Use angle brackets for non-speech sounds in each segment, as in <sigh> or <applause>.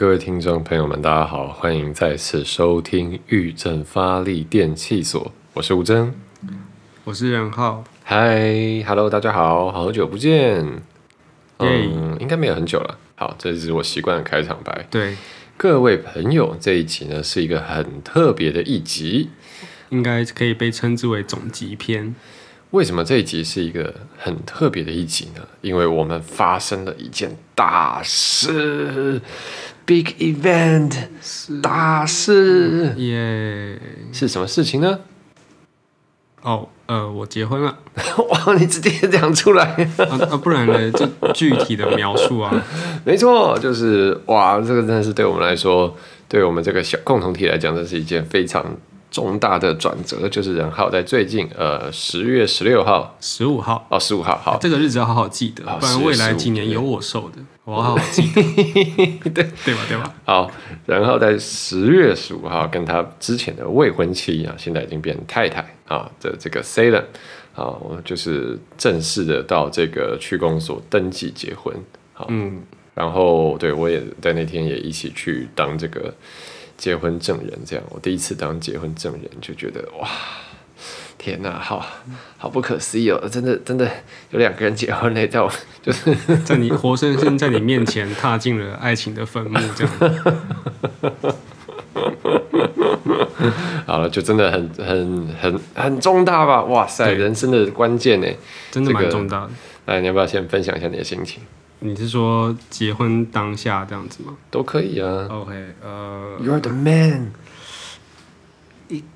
各位听众朋友们，大家好，欢迎再次收听玉正发力电器所，我是吴真。我是任浩，嗨，Hello，大家好，好久不见。嗯耶，应该没有很久了。好，这是我习惯的开场白。对，各位朋友，这一集呢是一个很特别的一集。应该可以被称之为总集篇。为什么这一集是一个很特别的一集呢？因为我们发生了一件大事，big event，大事。耶、是什么事情呢？哦，呃，我结婚了。<laughs> 哇，你直接讲出来，啊啊，不然呢，就具体的描述啊。<laughs> 没错，就是哇，这个真的是对我们来说，对我们这个小共同体来讲，这是一件非常重大的转折。就是任浩在最近，呃，十月十六号，十五号，哦，十五号，好，这个日子要好好记得，好不然未来几年有我受的，我要好好记得，<laughs> 对对吧？对吧？好，然后在十月十五号跟他之前的未婚妻啊，现在已经变太太啊的这个 Salem 啊，我就是正式的到这个区公所登记结婚。好，嗯，然后对我也在那天也一起去当这个结婚证人，这样我第一次当结婚证人就觉得哇。天呐，好好不可思议哦！真的，真的有两个人结婚嘞，在我就是 <laughs> 在你活生生在你面前踏进了爱情的坟墓，这样。<laughs> 好了，就真的很很很很重大吧？哇塞，人生的关键呢！真的蛮重大的。来，你要不要先分享一下你的心情？你是说结婚当下这样子吗都可以啊。？OK，呃，You're the man。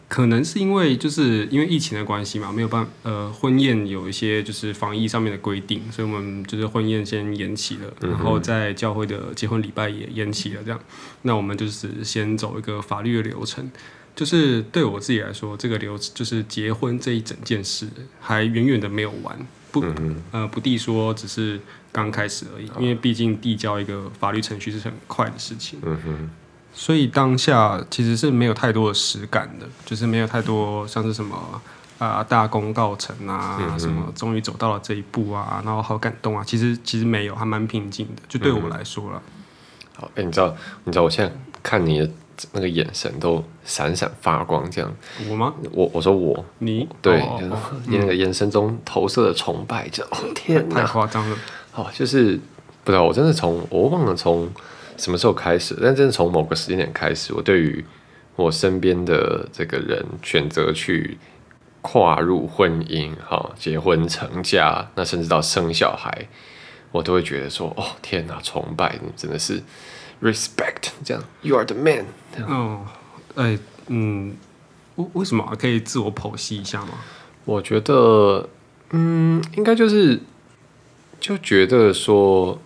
可能是因为就是因为疫情的关系嘛，没有办呃婚宴有一些就是防疫上面的规定，所以我们就是婚宴先延期了，然后在教会的结婚礼拜也延期了，这样，那我们就是先走一个法律的流程。就是对我自己来说，这个流就是结婚这一整件事还远远的没有完，不、呃不地说只是刚开始而已，因为毕竟递交一个法律程序是很快的事情。嗯哼，所以当下其实是没有太多的实感的，就是没有太多像是什么啊、大功告成啊，什么终于走到了这一步啊，然后好感动啊，其实其实没有，还蛮平静的，就对我来说了。好，哎、你知道，你知道我现在看你的那个眼神都闪闪发光，这样。我吗？我我说我你对，你那个眼神中投射的崇拜，就哦天太！夸张了。好，就是不知道，我真的从我忘了从什么时候开始，但真的从某个时间点开始，我对于我身边的这个人选择去跨入婚姻，哈，结婚成家，那甚至到生小孩，我都会觉得说，哦天哪，崇拜你真的是 respect，这样，you are the man。哦，哎，嗯，为为什么啊可以自我剖析一下吗？我觉得，嗯，应该就是就觉得说，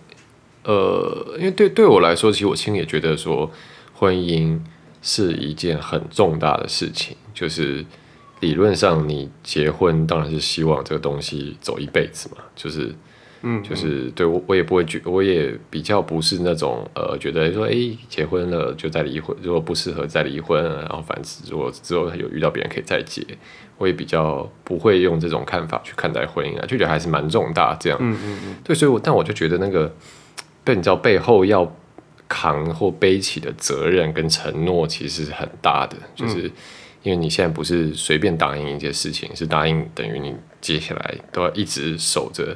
呃，因为对对我来说，其实我心里也觉得说，婚姻是一件很重大的事情。就是理论上，你结婚当然是希望这个东西走一辈子嘛，就是。嗯，就是对我，我也不会觉，我也比较不是那种呃，觉得说，哎、结婚了就再离婚，如果不适合再离婚，然后反之如果之后有遇到别人可以再结，我也比较不会用这种看法去看待婚姻啊，就觉得还是蛮重大这样。嗯嗯嗯，对，所以我但我就觉得那个被你知道背后要扛或背起的责任跟承诺其实是很大的，就是因为你现在不是随便答应一件事情，是答应等于你接下来都要一直守着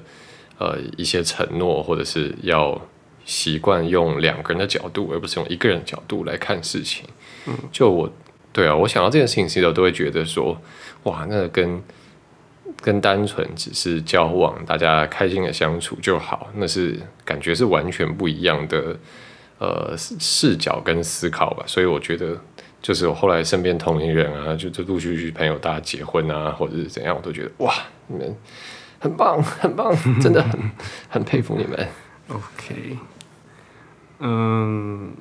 呃一些承诺，或者是要习惯用两个人的角度，而不是用一个人的角度来看事情。嗯就我对啊，我想到这件事情的时候，都会觉得说，哇，那个跟跟单纯只是交往，大家开心的相处就好，那是感觉是完全不一样的呃视视角跟思考吧。所以我觉得，就是我后来身边同龄人啊，就就陆续续朋友大家结婚啊，或者是怎样，我都觉得哇，你们很棒，<laughs> 很棒，真的很很佩服你们。OK，嗯，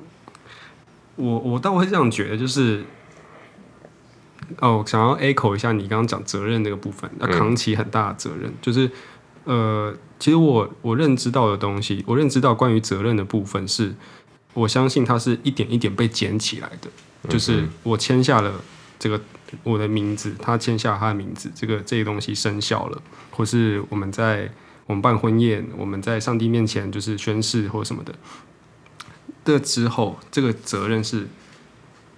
我我倒会这样觉得，就是哦，想要 echo 一下你刚刚讲责任那个部分，要扛起很大的责任，就是呃，其实我我认知到的东西，我认知到关于责任的部分是，我相信它是一点一点被捡起来的，就是我签下了这个我的名字，他签下他的名字，这个这个东西生效了，或是我们在我们办婚宴，我们在上帝面前就是宣誓或什么的。这之后，这个责任是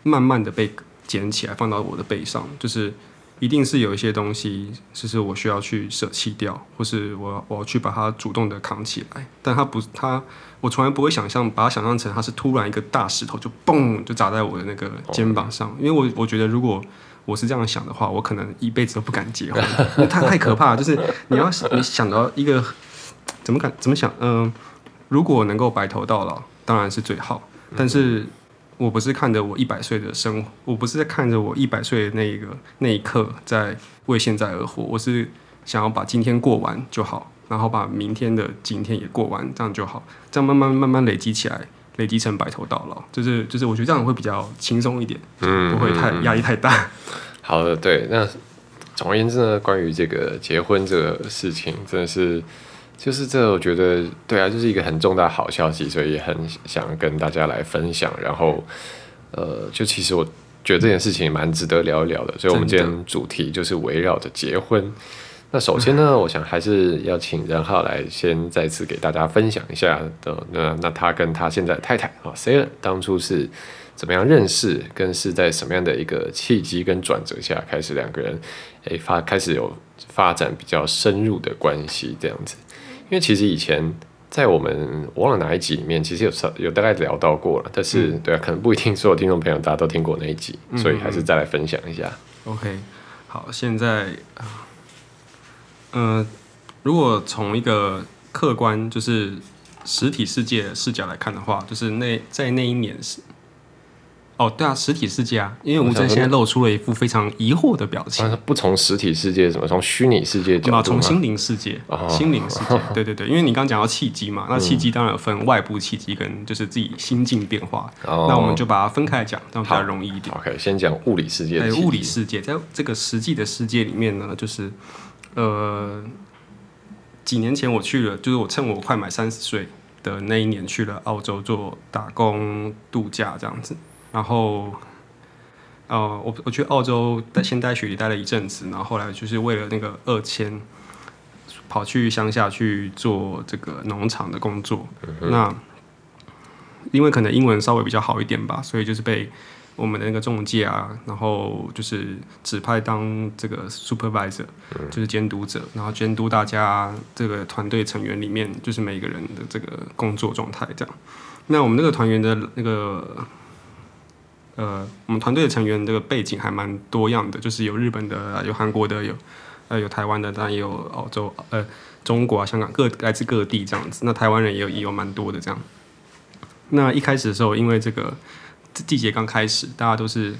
慢慢的被捡起来，放到我的背上，就是一定是有一些东西，就是我需要去舍弃掉，或是我我要去把它主动的扛起来。但它不，它我从来不会想象，把它想象成它是突然一个大石头就嘣就砸在我的那个肩膀上，<laughs> 因为我我觉得如果我是这样想的话，我可能一辈子都不敢结婚，太太可怕。就是你要你想到一个怎么敢怎么想，嗯、如果能够白头到老，当然是最好。但是我不是看着我一百岁的生活，我不是在看着我一百岁的那一个那一刻在为现在而活，我是想要把今天过完就好，然后把明天的今天也过完，这样就好，这样慢慢慢慢累积起来，累积成白头到老，就是就是我觉得这样会比较轻松一点，嗯不会太压力太大。好的，对，那总而言之呢，关于这个结婚这个事情，真的是，就是这，我觉得，对啊，就是一个很重大好消息，所以也很想跟大家来分享。然后，呃，就其实我觉得这件事情蛮值得聊一聊的，所以我们今天主题就是围绕着结婚。那首先呢，我想还是要请任浩来先再次给大家分享一下的，那那他跟他现在的太太啊 s a r 当初是怎么样认识，跟是在什么样的一个契机跟转折下，开始两个人诶发开始有发展比较深入的关系这样子。因为其实以前在我们我忘了哪一集里面，其实有稍有大概聊到过了，但是、对啊，可能不一定所有听众朋友大家都听过那一集，所以还是再来分享一下。OK，好，现在啊，呃，如果从一个客观就是实体世界的视角来看的话，就是那在那一年是，哦，对啊，实体世界啊，因为吴真现在露出了一副非常疑惑的表情不从实体世界，怎么从虚拟世界角啊，度？从心灵世界，哦心灵世界，<laughs> 对对对，因为你刚刚讲到契机嘛，那契机当然有分外部契机跟就是自己心境变化，哦那我们就把它分开来讲，这样比较容易一点。OK，先讲物理世界的哎，物理世界，在这个实际的世界里面呢，就是呃，几年前我去了，就是我趁我快满三十岁的那一年去了澳洲做打工度假这样子，然后。呃，我我去澳洲待先待雪梨待了一阵子，然后后来就是为了那个二签，跑去乡下去做这个农场的工作。那因为可能英文稍微比较好一点吧，所以就是被我们的那个中介啊，然后就是指派当这个 supervisor，、就是监督者，然后监督大家这个团队成员里面，就是每个人的这个工作状态这样。那我们那个团员的那个。呃，我们团队的成员这个背景还蛮多样的，就是有日本的，有韩国的，有呃有台湾的，当然也有澳洲呃中国啊、香港各来自各地这样子。那台湾人也有也有蛮多的这样。那一开始的时候，因为这个季节刚开始，大家都是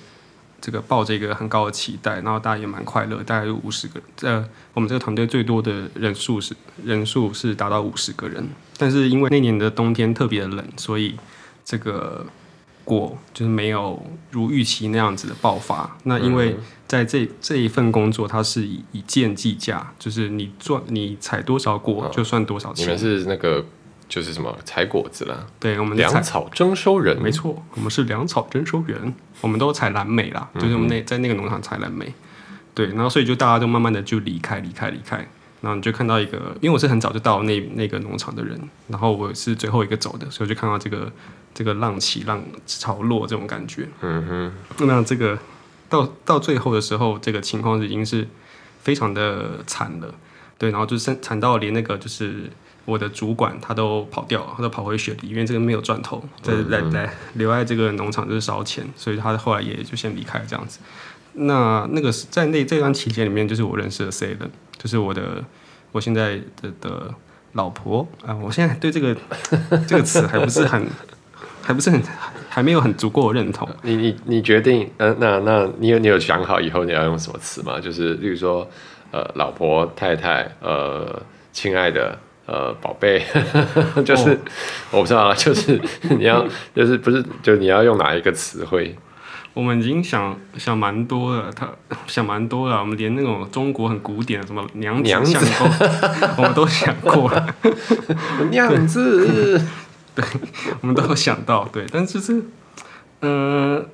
这个抱着一个很高的期待，然后大家也蛮快乐，大概有五十个。呃，我们这个团队最多的人数是人数是达到五十个人，但是因为那年的冬天特别的冷，所以这个果就是没有如预期那样子的爆发。那因为在这这一份工作，它是以以件计价，就是你赚你采多少果就算多少钱。你们是那个就是什么采果子啦，对，我们粮草征收人，没错，我们是粮草征收员，我们都采蓝莓啦，就是我们那在那个农场采蓝莓。对，然后所以就大家都慢慢的就离开，离开，离开。然后你就看到一个，因为我是很早就到那那个农场的人，然后我是最后一个走的，所以我就看到这个这个浪起浪潮落这种感觉。嗯哼，那这个到到最后的时候，这个情况已经是非常的惨了，对，然后就是惨到连那个就是我的主管他都跑掉了，他都跑回雪梨，因为这个没有赚头，在来来留在这个农场就是烧钱，所以他后来也就先离开了这样子。那那个是在那这段期间里面，就是我认识了 C 人，就是我的我现在的的老婆啊、我现在对这个 <laughs> 这个词还不是很还不是很还没有很足够的认同。你你你决定，呃，那那你有你有想好以后你要用什么词吗？就是例如说，呃，老婆、太太，呃，亲爱的。呃，宝贝，<laughs> 就是、哦我不知道啊，就是 <laughs> 你要，就是不是，就你要用哪一个词汇？我们已经想想蛮多了，他想蛮多了，我们连那种中国很古典的什么娘子相公，<laughs> 我们都想过了，娘子，<laughs> 我们都有想到，对，但就是，嗯、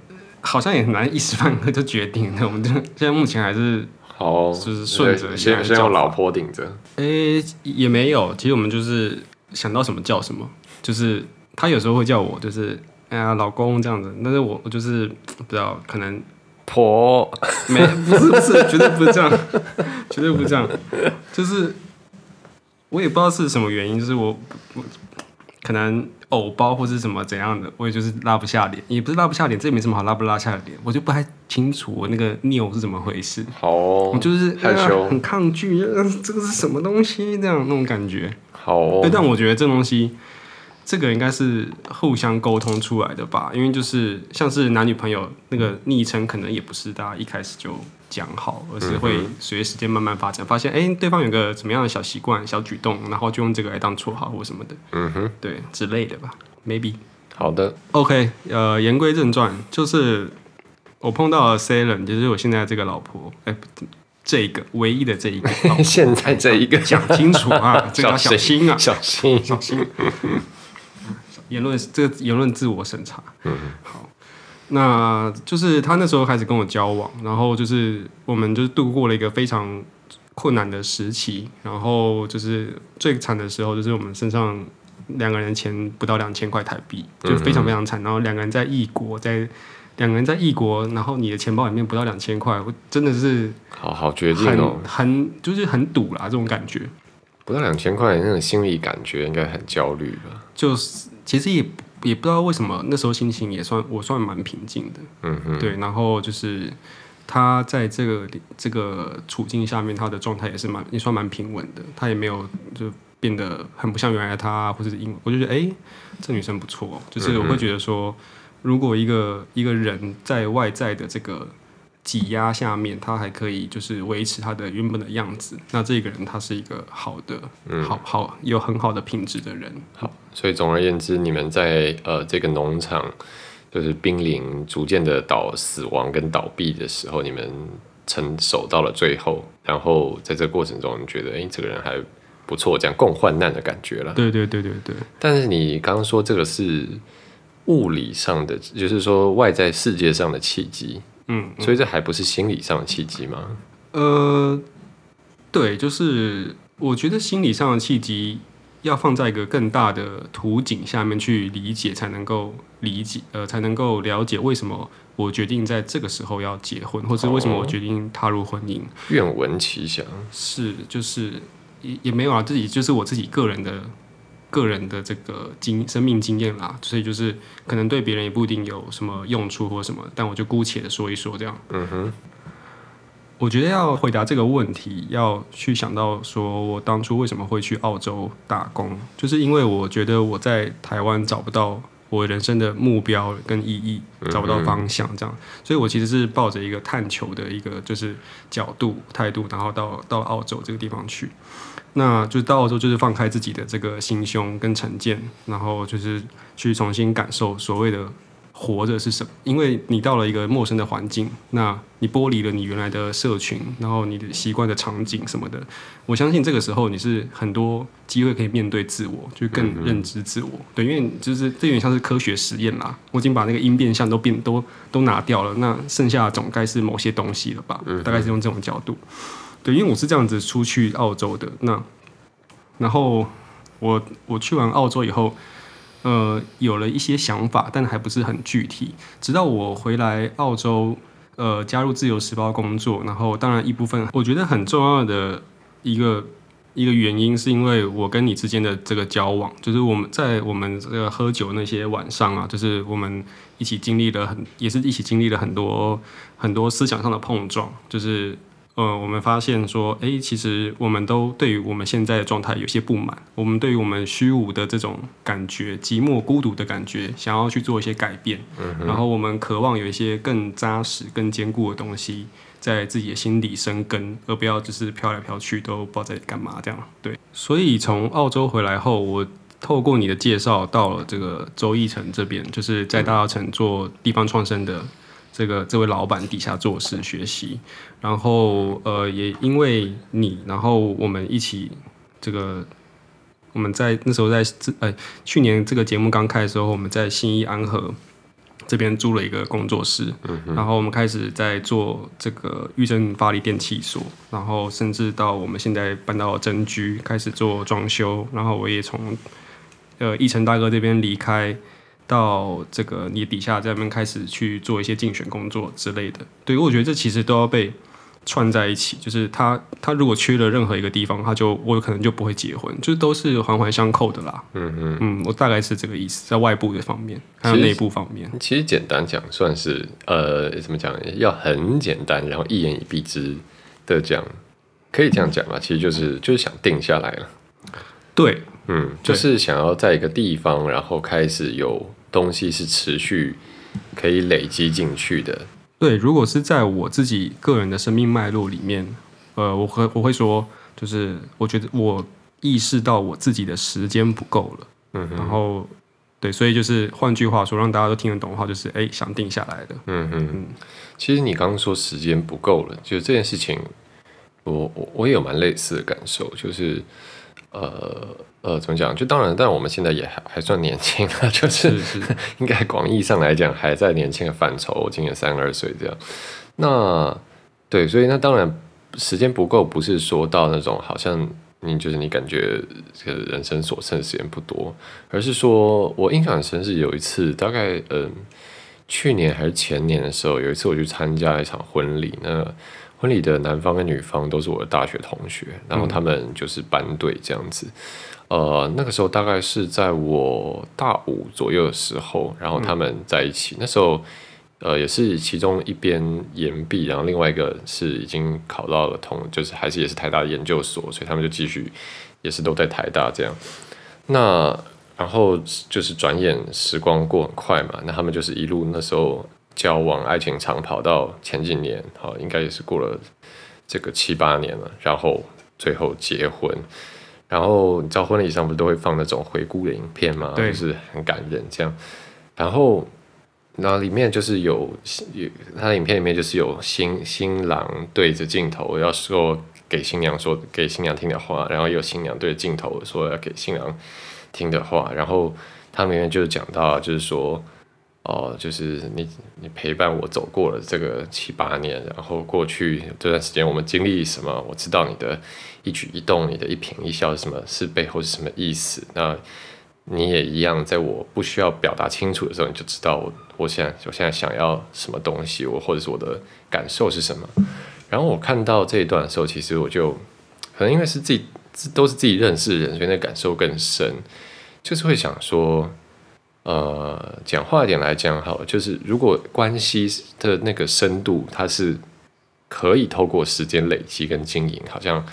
好像也很难一时半刻就决定的，我们就现在目前还是好，就是顺着先先用老婆顶着，诶、也没有，其实我们就是想到什么叫什么，就是他有时候会叫我，就是哎呀老公这样子，但是我我就是不知道，可能婆没不是不是，绝对不是这样，绝对不是这样，就是我也不知道是什么原因，就是我我可能偶包或是什么怎样的，我也就是拉不下脸，也不是拉不下脸，这也没什么好拉不拉下脸，我就不太清楚我那个拗是怎么回事。好哦我就是很抗拒，呃这个是什么东西？这样那种感觉。好哦对，，但我觉得这东西，这个应该是互相沟通出来的吧，因为就是像是男女朋友那个昵称，可能也不是大家一开始就讲好，而是会随着时间慢慢发展，发现哎、对方有个怎么样的小习惯、小举动，然后就用这个来当绰号或什么的，嗯哼，对之类的吧，maybe。好的，OK，呃，言归正传，就是我碰到了 Salen，，就是我现在这个老婆，哎、不这个唯一的这一个 <laughs> 现在这一个。讲清楚啊，<laughs> 这个要小心啊，小心，小心。<laughs> 言论这个言论自我审查。嗯，好，那就是他那时候开始跟我交往，然后就是我们就是度过了一个非常困难的时期，然后就是最惨的时候，就是我们身上两个人钱不到两千块台币，就非常非常惨。然后两个人在异国，在两个人在异国，然后你的钱包里面不到两千块，我真的是好好绝境哦，很就是很堵啦，这种感觉。不到两千块，那种心理感觉应该很焦虑吧？就是其实也也不知道为什么那时候心情也算我算蛮平静的，嗯哼，对，然后就是他在这个这个处境下面，他的状态也是蛮也算蛮平稳的，他也没有就变得很不像原来的他，或者是因我就觉得哎、诶这女生不错。哦，就是我会觉得说，如果一个一个人在外在的这个挤压下面，他还可以就是维持他的原本的样子，那这个人他是一个好的，好好有很好的品质的人，好，所以总而言之，你们在呃这个农场就是濒临逐渐的倒死亡跟倒闭的时候，你们承守到了最后，然后在这个过程中，你觉得哎、诶这个人还不错，这样共患难的感觉了。对对对对对。但是你刚刚说这个是物理上的，就是说外在世界上的契机，嗯，所以这还不是心理上的契机吗？呃，对，就是我觉得心理上的契机要放在一个更大的图景下面去理解，才能够理解，呃，才能够了解为什么我决定在这个时候要结婚，或者为什么我决定踏入婚姻。愿闻其详。是，就是也也没有啊，自己就是我自己个人的个人的这个经生命经验啦，所以就是可能对别人也不一定有什么用处或什么，但我就姑且的说一说这样。嗯哼，我觉得要回答这个问题，要去想到说我当初为什么会去澳洲打工，就是因为我觉得我在台湾找不到我人生的目标跟意义，找不到方向，这样，所以我其实是抱着一个探求的一个就是角度态度，然后到到澳洲这个地方去。那就到澳洲，就是放开自己的这个心胸跟成见，然后就是去重新感受所谓的活着是什么。因为你到了一个陌生的环境，那你剥离了你原来的社群，然后你的习惯的场景什么的。我相信这个时候你是很多机会可以面对自我，就更认知自我。对，因为就是这有点像是科学实验啦。我已经把那个因变相都变都都拿掉了，那剩下总该是某些东西了吧？大概是用这种角度。对，因为我是这样子出去澳洲的，那然后我我去完澳洲以后，呃，有了一些想法，但还不是很具体。直到我回来澳洲，呃，加入自由时报工作，然后当然一部分我觉得很重要的一个一个原因，是因为我跟你之间的这个交往，就是我们在我们这个喝酒那些晚上啊，就是我们一起经历了很，也是一起经历了很多很多思想上的碰撞，就是。呃，我们发现说，诶，其实我们都对于我们现在的状态有些不满，我们对于我们虚无的这种感觉、寂寞、孤独的感觉，想要去做一些改变。嗯然后我们渴望有一些更扎实、更坚固的东西在自己的心底生根，而不要只是飘来飘去，都不知道在干嘛这样。对，所以从澳洲回来后，我透过你的介绍到了这个周义成这边，就是在大稻城做地方创生的这个这位老板底下做事学习，然后呃也因为你，然后我们一起这个我们在那时候在自呃去年这个节目刚开的时候，我们在新义安和这边租了一个工作室，然后我们开始在做这个玉珍发力电器所，然后甚至到我们现在搬到真居开始做装修，然后我也从呃义成大哥这边离开，到这个你底下这边开始去做一些竞选工作之类的。对我觉得这其实都要被串在一起，就是他他如果缺了任何一个地方，他就我可能就不会结婚，就是都是环环相扣的啦。嗯嗯，嗯，我大概是这个意思，在外部的方面，还有内部方面。其实简单讲，算是呃，怎么讲？要很简单，然后一言以蔽之的讲，可以这样讲吧。其实就是就是想定下来了，对，嗯，就是想要在一个地方，然后开始有东西是持续可以累积进去的。对，如果是在我自己个人的生命脉络里面，呃，我会我会说，就是我觉得我意识到我自己的时间不够了，嗯然后对，所以就是换句话说，让大家都听得懂的话，就是哎，想定下来的。嗯嗯，其实你刚刚说时间不够了，就这件事情，我我我也有蛮类似的感受，就是呃呃，怎么讲？就当然，但我们现在也还还算年轻啊，<laughs> 就是 <laughs> 应该广义上来讲还在年轻的范畴，我今年三十二岁这样。那对，所以那当然时间不够，不是说到那种好像你就是你感觉这个人生所剩的时间不多，而是说我印象很深是有一次，大概嗯去年还是前年的时候，有一次我去参加一场婚礼，那婚礼的男方跟女方都是我的大学同学，然后他们就是班队这样子。呃，那个时候大概是在我大五左右的时候，然后他们在一起。那时候，呃，也是其中一边研毕，然后另外一个是已经考到了同，就是还是也是台大的研究所，所以他们就继续也是都在台大这样。那然后就是转眼时光过很快嘛，那他们就是一路那时候交往，爱情长跑到前几年，好，应该也是过了这个七八年了，然后最后结婚。然后你知道婚礼上不是都会放那种回顾的影片吗？对就是很感人这样。然后，然后里面就是有有他的影片里面就是有新新郎对着镜头要说给新娘说给新娘听的话，然后有新娘对着镜头说要给新郎听的话。然后他们里面就讲到，就是说。哦，就是你你陪伴我走过了这个七八年，然后过去这段时间我们经历什么，我知道你的一举一动，你的一颦一笑是什么，是背后是什么意思。那你也一样，在我不需要表达清楚的时候，你就知道我我现在我现在想要什么东西，我或者是我的感受是什么。然后我看到这一段的时候，其实我就可能因为是自己都是自己认识的人，所以那感受更深，就是会想说。呃，讲话一点来讲好了，就是如果关系的那个深度，它是可以透过时间累积跟经营，好像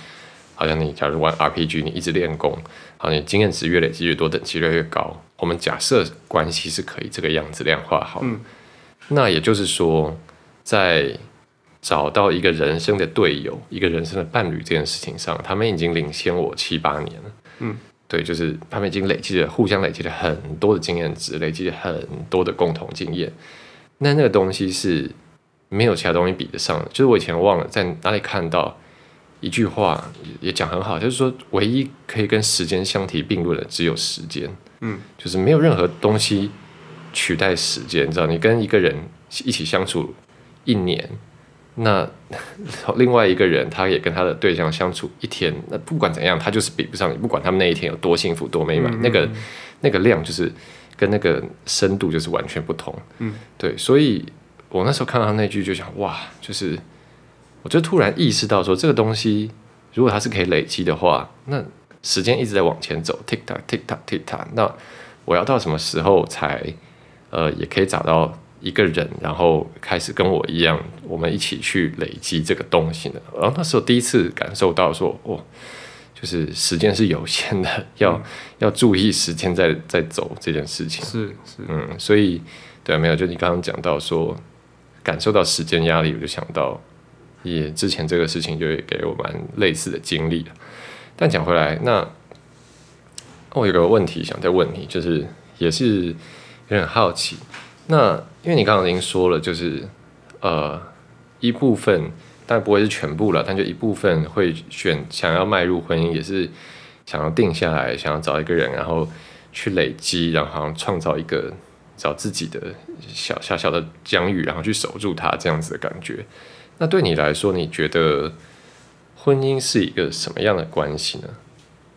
好像你假如玩 RPG，你一直练功，好，你经验值越累积越多，等级越来越高。我们假设关系是可以这个样子量化好，嗯那也就是说，在找到一个人生的队友、一个人生的伴侣这件事情上，他们已经领先我七八年了。嗯，对，就是他们已经累积了互相累积了很多的经验值，累积了很多的共同经验。那那个东西是没有其他东西比得上的。就是我以前忘了在哪里看到一句话，也讲很好，就是说唯一可以跟时间相提并论的只有时间。嗯，就是没有任何东西取代时间。你知道，你跟一个人一起相处一年，那 <laughs> 另外一个人他也跟他的对象相处一天，那不管怎样，他就是比不上你。不管他们那一天有多幸福、多美满，嗯那个那个量就是跟那个深度就是完全不同。嗯，对，所以我那时候看到他那句就想，哇，就是我就突然意识到说，这个东西如果它是可以累积的话，那时间一直在往前走，tick tock tick tock tick tock，那我要到什么时候才呃也可以找到一个人，然后开始跟我一样，我们一起去累积这个东西呢？然后那时候第一次感受到说，哦，就是时间是有限的，要、<laughs> 要注意时间在在走这件事情。是是，嗯，所以对啊，没有，就你刚刚讲到说感受到时间压力，我就想到也之前这个事情就也给我蛮类似的经历。但讲回来，那我有个问题想再问你，就是也是有点好奇。那因为你刚刚已经说了，就是呃一部分，但不会是全部了，但就一部分会选想要迈入婚姻，也是想要定下来，想要找一个人，然后去累积，然后创造一个找自己的小小小的疆域，然后去守住它这样子的感觉。那对你来说，你觉得婚姻是一个什么样的关系呢？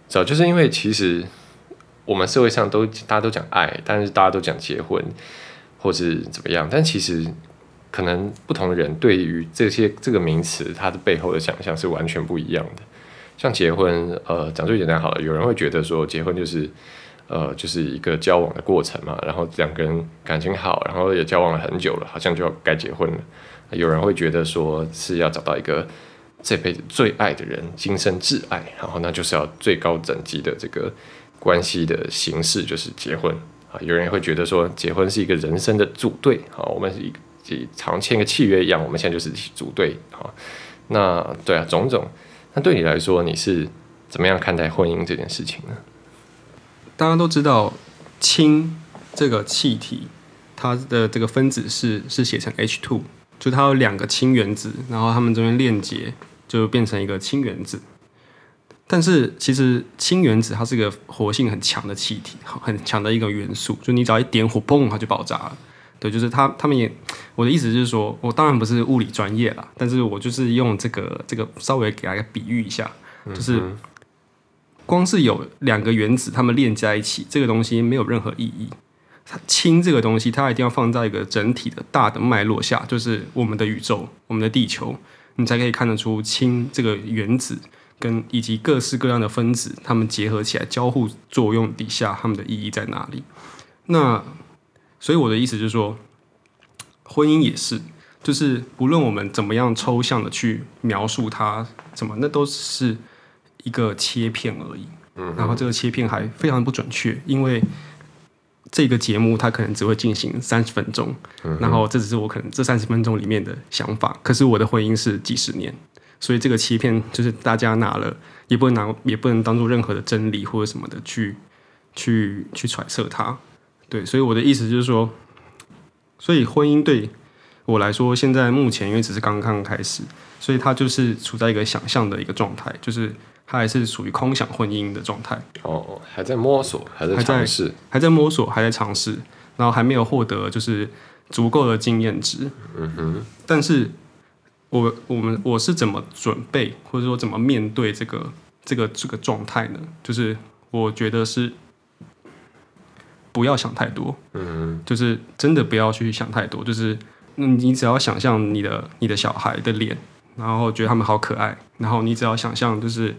早就是因为其实我们社会上都大家都讲爱，但是大家都讲结婚或是怎么样，但其实可能不同的人对于这些这个名词它的背后的想象是完全不一样的。像结婚，呃，讲最简单好了，有人会觉得说结婚就是呃就是一个交往的过程嘛，然后两个人感情好，然后也交往了很久了，好像就要该结婚了。有人会觉得说是要找到一个这辈子最爱的人，今生挚爱，然后那就是要最高等级的这个关系的形式就是结婚啊。有人也会觉得说结婚是一个人生的组队啊，我们是一常签个契约一样，我们现在就是组队啊。那对啊，种种。那对你来说，你是怎么样看待婚姻这件事情呢？大家都知道氢这个气体，它的这个分子是是写成 H two。就它有两个氢原子，然后它们中间链接就变成一个氢原子。但是其实氢原子它是一个活性很强的气体，很强的一个元素。就你只要一点火，嘣，它就爆炸了。对，就是它，他们也，我的意思就是说，我当然不是物理专业啦，但是我就是用这个这个稍微给大家比喻一下，就是光是有两个原子，它们链在一起，这个东西没有任何意义。氢这个东西，它一定要放在一个整体的大的脉络下，就是我们的宇宙、我们的地球，你才可以看得出氢这个原子跟以及各式各样的分子，它们结合起来交互作用底下，它们的意义在哪里？那所以我的意思就是说，婚姻也是，就是不论我们怎么样抽象的去描述它，怎么那都是一个切片而已。嗯，然后这个切片还非常不准确，因为。这个节目它可能只会进行三十分钟，然后这只是我可能这三十分钟里面的想法。可是我的婚姻是几十年，所以这个欺骗就是大家拿了也不能拿，也不能当做任何的真理或者什么的去去去揣测它。对，所以我的意思就是说，所以婚姻对我来说，现在目前因为只是刚刚开始，所以它就是处在一个想象的一个状态，就是。它还是属于空想婚姻的状态哦，还在摸索，还在尝试，还在摸索，还在尝试，然后还没有获得就是足够的经验值。嗯哼，但是我我们我是怎么准备，或者说怎么面对这个这个这个状态呢？就是我觉得是不要想太多，嗯，就是真的不要去想太多，就是你只要想象你的你的小孩的脸，然后觉得他们好可爱，然后你只要想象就是。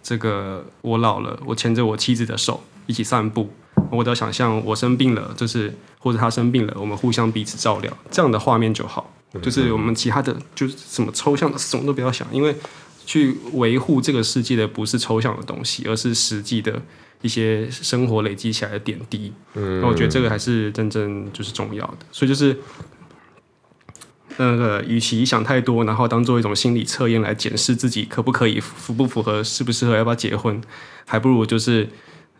这个我老了，我牵着我妻子的手一起散步。我都想象我生病了，就是或者他生病了，我们互相彼此照料，这样的画面就好。就是我们其他的，就是什么抽象的，什么都不要想，因为去维护这个世界的不是抽象的东西，而是实际的一些生活累积起来的点滴。嗯，那我觉得这个还是真正就是重要的。所以就是。那个，与其想太多，然后当做一种心理测验来检视自己可不可以符不符合、适不适合、要不要结婚，还不如就是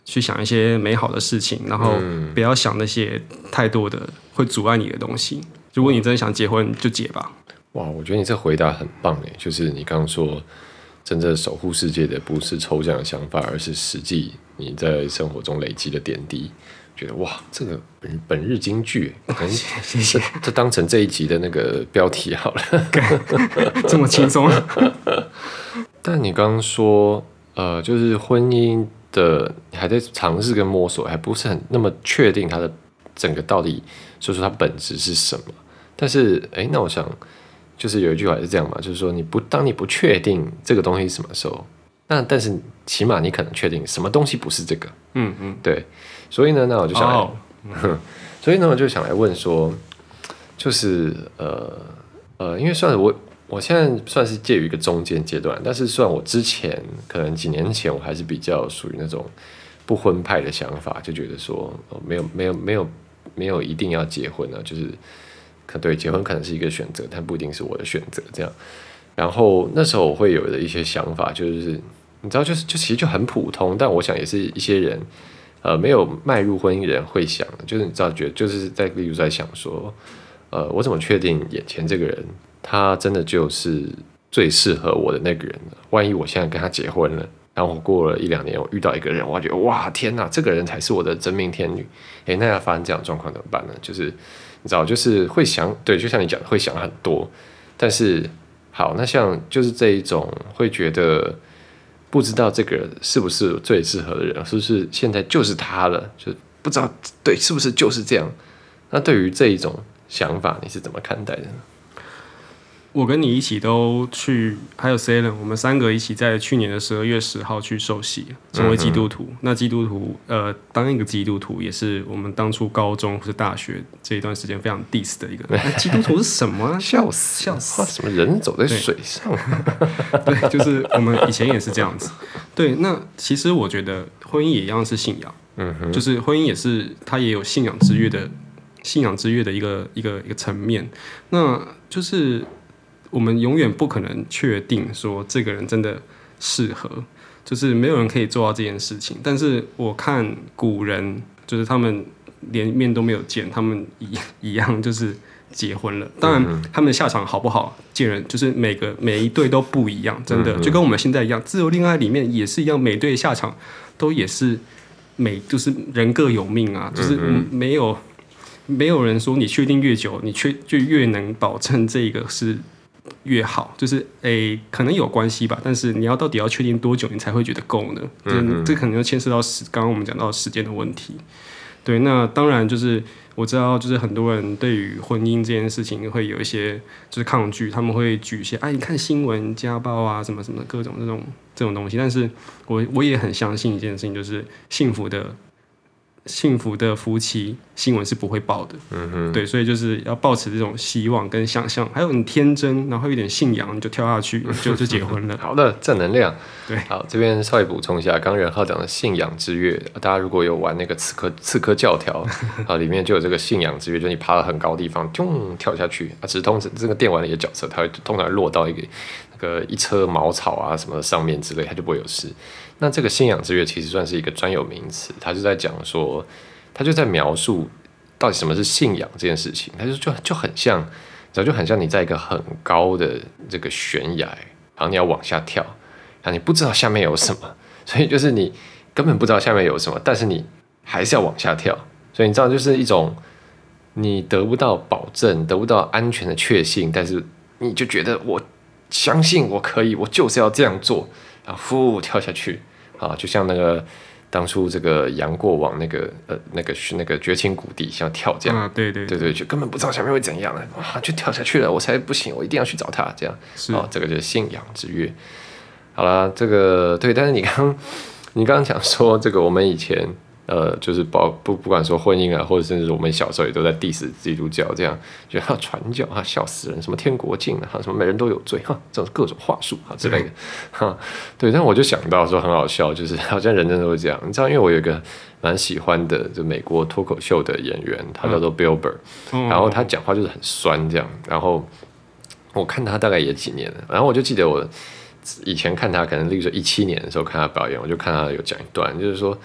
去想一些美好的事情，然后不要想那些太多的会阻碍你的东西。如果你真的想结婚，就结吧。哇，我觉得你这回答很棒诶，就是你刚刚说，真正守护世界的不是抽象的想法，而是实际你在生活中累积的点滴。觉得哇，这个本本日金句，<laughs> 谢谢，这当成这一集的那个标题好了，<laughs> 这么轻松。<laughs> 但你刚刚说，呃，就是婚姻的，你还在尝试跟摸索，还不是很那么确定它的整个到底，说说它本质是什么。但是，哎，那我想，就是有一句话是这样嘛，就是说，你不当你不确定这个东西什么时候，那但是起码你可能确定什么东西不是这个。嗯嗯，对。所以呢，那我就想来，<laughs> 所以呢，我就想来问说，就是呃呃，因为算是我我现在算是介于一个中间阶段，但是算我之前可能几年前我还是比较属于那种不婚派的想法，就觉得说没有没有没有没有一定要结婚啊，就是可对结婚可能是一个选择，但不一定是我的选择这样。然后那时候我会有的一些想法，就是你知道，就是就其实就很普通，但我想也是一些人。呃，没有迈入婚姻的人会想，就是你知道，觉得就是在例如在想说，呃，我怎么确定眼前这个人他真的就是最适合我的那个人呢？万一我现在跟他结婚了，然后我过了一两年，我遇到一个人，我觉得哇天哪，这个人才是我的真命天女。诶，那要发生这样状况怎么办呢？就是你知道，就是会想，对，就像你讲的，会想很多。但是好，那像就是这一种会觉得不知道这个是不是最适合的人，是不是现在就是他了，就不知道对是不是就是这样。那对于这一种想法，你是怎么看待的呢？我跟你一起都去，还有 Salen，我们三个一起在去年的十二月十号去受洗，成为基督徒。那基督徒，呃，当一个基督徒也是我们当初高中或者大学这一段时间非常 diss 的一个。<laughs> 基督徒是什么？笑死，笑死！什么人走在水上？对，就是我们以前也是这样子。对，那其实我觉得婚姻也一样是信仰，嗯哼，就是婚姻也是它也有信仰之约的，信仰之约的一个一个一个层面。那就是。我们永远不可能确定说这个人真的适合，就是没有人可以做到这件事情。但是我看古人，就是他们连面都没有见，他们一一样就是结婚了。当然，他们的下场好不好，见人就是每个每一对都不一样，真的就跟我们现在一样，自由恋爱里面也是一样，每对下场都也是每就是人各有命啊，就是没有没有人说你确定越久，你确就越能保证这个是。越好，就是诶，可能有关系吧。但是你要到底要确定多久，你才会觉得够呢？嗯，这可能要牵涉到时，刚刚我们讲到时间的问题。对，那当然就是我知道，就是很多人对于婚姻这件事情会有一些就是抗拒，他们会举一些哎，你看新闻家暴啊，什么什么各种这种这种东西。但是我我也很相信一件事情，就是幸福的。幸福的夫妻新闻是不会报的，嗯哼，对，所以就是要保持这种希望跟想象，还有很天真，然后有点信仰，你就跳下去，就就结婚了。<laughs> 好的，正能量。对，好，这边稍微补充一下，刚任浩讲的信仰之月，大家如果有玩那个刺客刺客教条 <laughs> 啊，里面就有这个信仰之月，就是你爬到很高地方，咚跳下去啊，只通这个电玩里的角色，他会通常落到一个那个一车茅草啊什么上面之类，他就不会有事。那这个信仰之月其实算是一个专有名词，他就在讲说，他就在描述到底什么是信仰这件事情。他就就就很像，然后就很像你在一个很高的这个悬崖，然后你要往下跳，然后你不知道下面有什么，所以就是你根本不知道下面有什么，但是你还是要往下跳。所以你知道，就是一种你得不到保证、得不到安全的确信，但是你就觉得我相信我可以，我就是要这样做，然后呼跳下去。啊，就像那个当初这个杨过往那个呃那个是那个绝情谷底像跳这样啊，对对对对，就根本不知道下面会怎样了，哇，就跳下去了，我才不行，我一定要去找他，这样是哦，这个就是信仰之约。好了，这个对，但是你刚你刚刚讲说这个我们以前。呃，就是包不不管说婚姻啊，或者甚至我们小时候也都在 diss 基督教，这样觉得传教啊，笑死人，什么天国境啊，什么每人都有罪哈，这种各种话术啊之类的，哈，对。但我就想到说很好笑，就是好像人人都会这样，你知道，因为我有一个蛮喜欢的，就美国脱口秀的演员，他叫做 Bill Burr，然后他讲话就是很酸这样，然后我看他大概也几年了，然后我就记得我以前看他，可能例如说一七年的时候看他表演，我就看他有讲一段，就是说。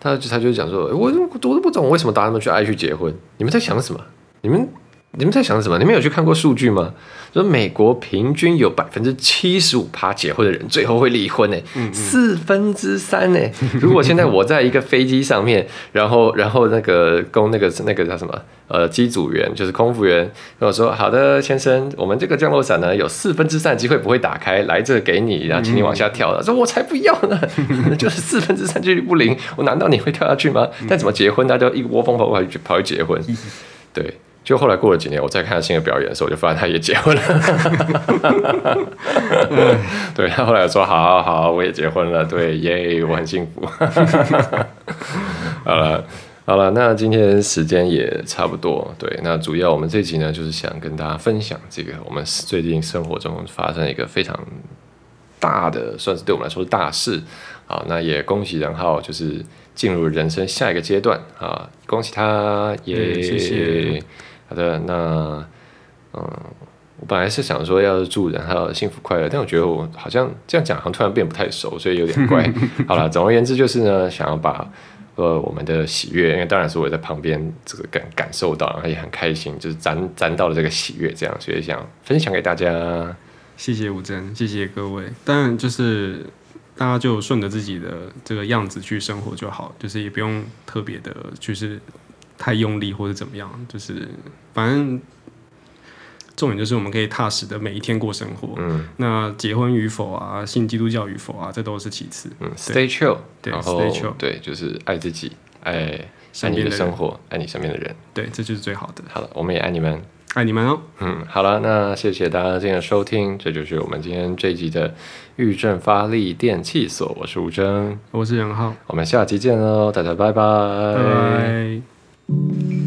他就他就讲说，我我都不懂为什么大家都去爱去结婚，你们在想什么？你们你们在想什么？你们有去看过数据吗？说美国平均有百分之七十五趴结婚的人最后会离婚呢，四分之三呢。<laughs> 如果现在我在一个飞机上面，然后然后那个供那个那个叫什么呃机组员就是空服员跟我说，好的先生，我们这个降落伞呢有四分之三的机会不会打开，来这给你，然后请你往下跳了。说我才不要呢，<laughs> 就是四分之三几率不灵，我难道你会跳下去吗？但怎么结婚，大家一窝蜂跑去跑去结婚，对。就后来过了几年，我再看他新的表演的时候，我就发现他也结婚了。<laughs> 对他后来说：“好好好，我也结婚了。”对，耶，我很幸福。好了，好了，那今天时间也差不多。对，那主要我们这集呢，就是想跟大家分享这个我们最近生活中发生一个非常大的，算是对我们来说是大事。好，那也恭喜任浩，就是进入人生下一个阶段啊！恭喜他，耶！谢谢。好的，那嗯，我本来是想说要祝人有幸福快乐，但我觉得我好像这样讲，好像突然变不太熟，所以有点怪。<laughs> 好了，总而言之就是呢，想要把呃我们的喜悦，因为当然是我在旁边这个感感受到，然后也很开心，就是沾沾到了这个喜悦，这样，所以想分享给大家。谢谢吴真，谢谢各位。当然就是大家就顺着自己的这个样子去生活就好，就是也不用特别的，就是太用力或者怎么样，就是反正重点就是我们可以踏实的每一天过生活。嗯那结婚与否啊，信基督教与否啊，这都是其次。嗯，stay chill，对然后 stay chill 对，就是爱自己，爱爱你的生活，爱你身边的人。对，这就是最好的。好了，我们也爱你们。爱你们哦。嗯，好了，那谢谢大家今天的收听，这就是我们今天这一集的玉正发力电器所，我是吴征，我是任浩，我们下期见喽，大家拜拜，拜拜。玉正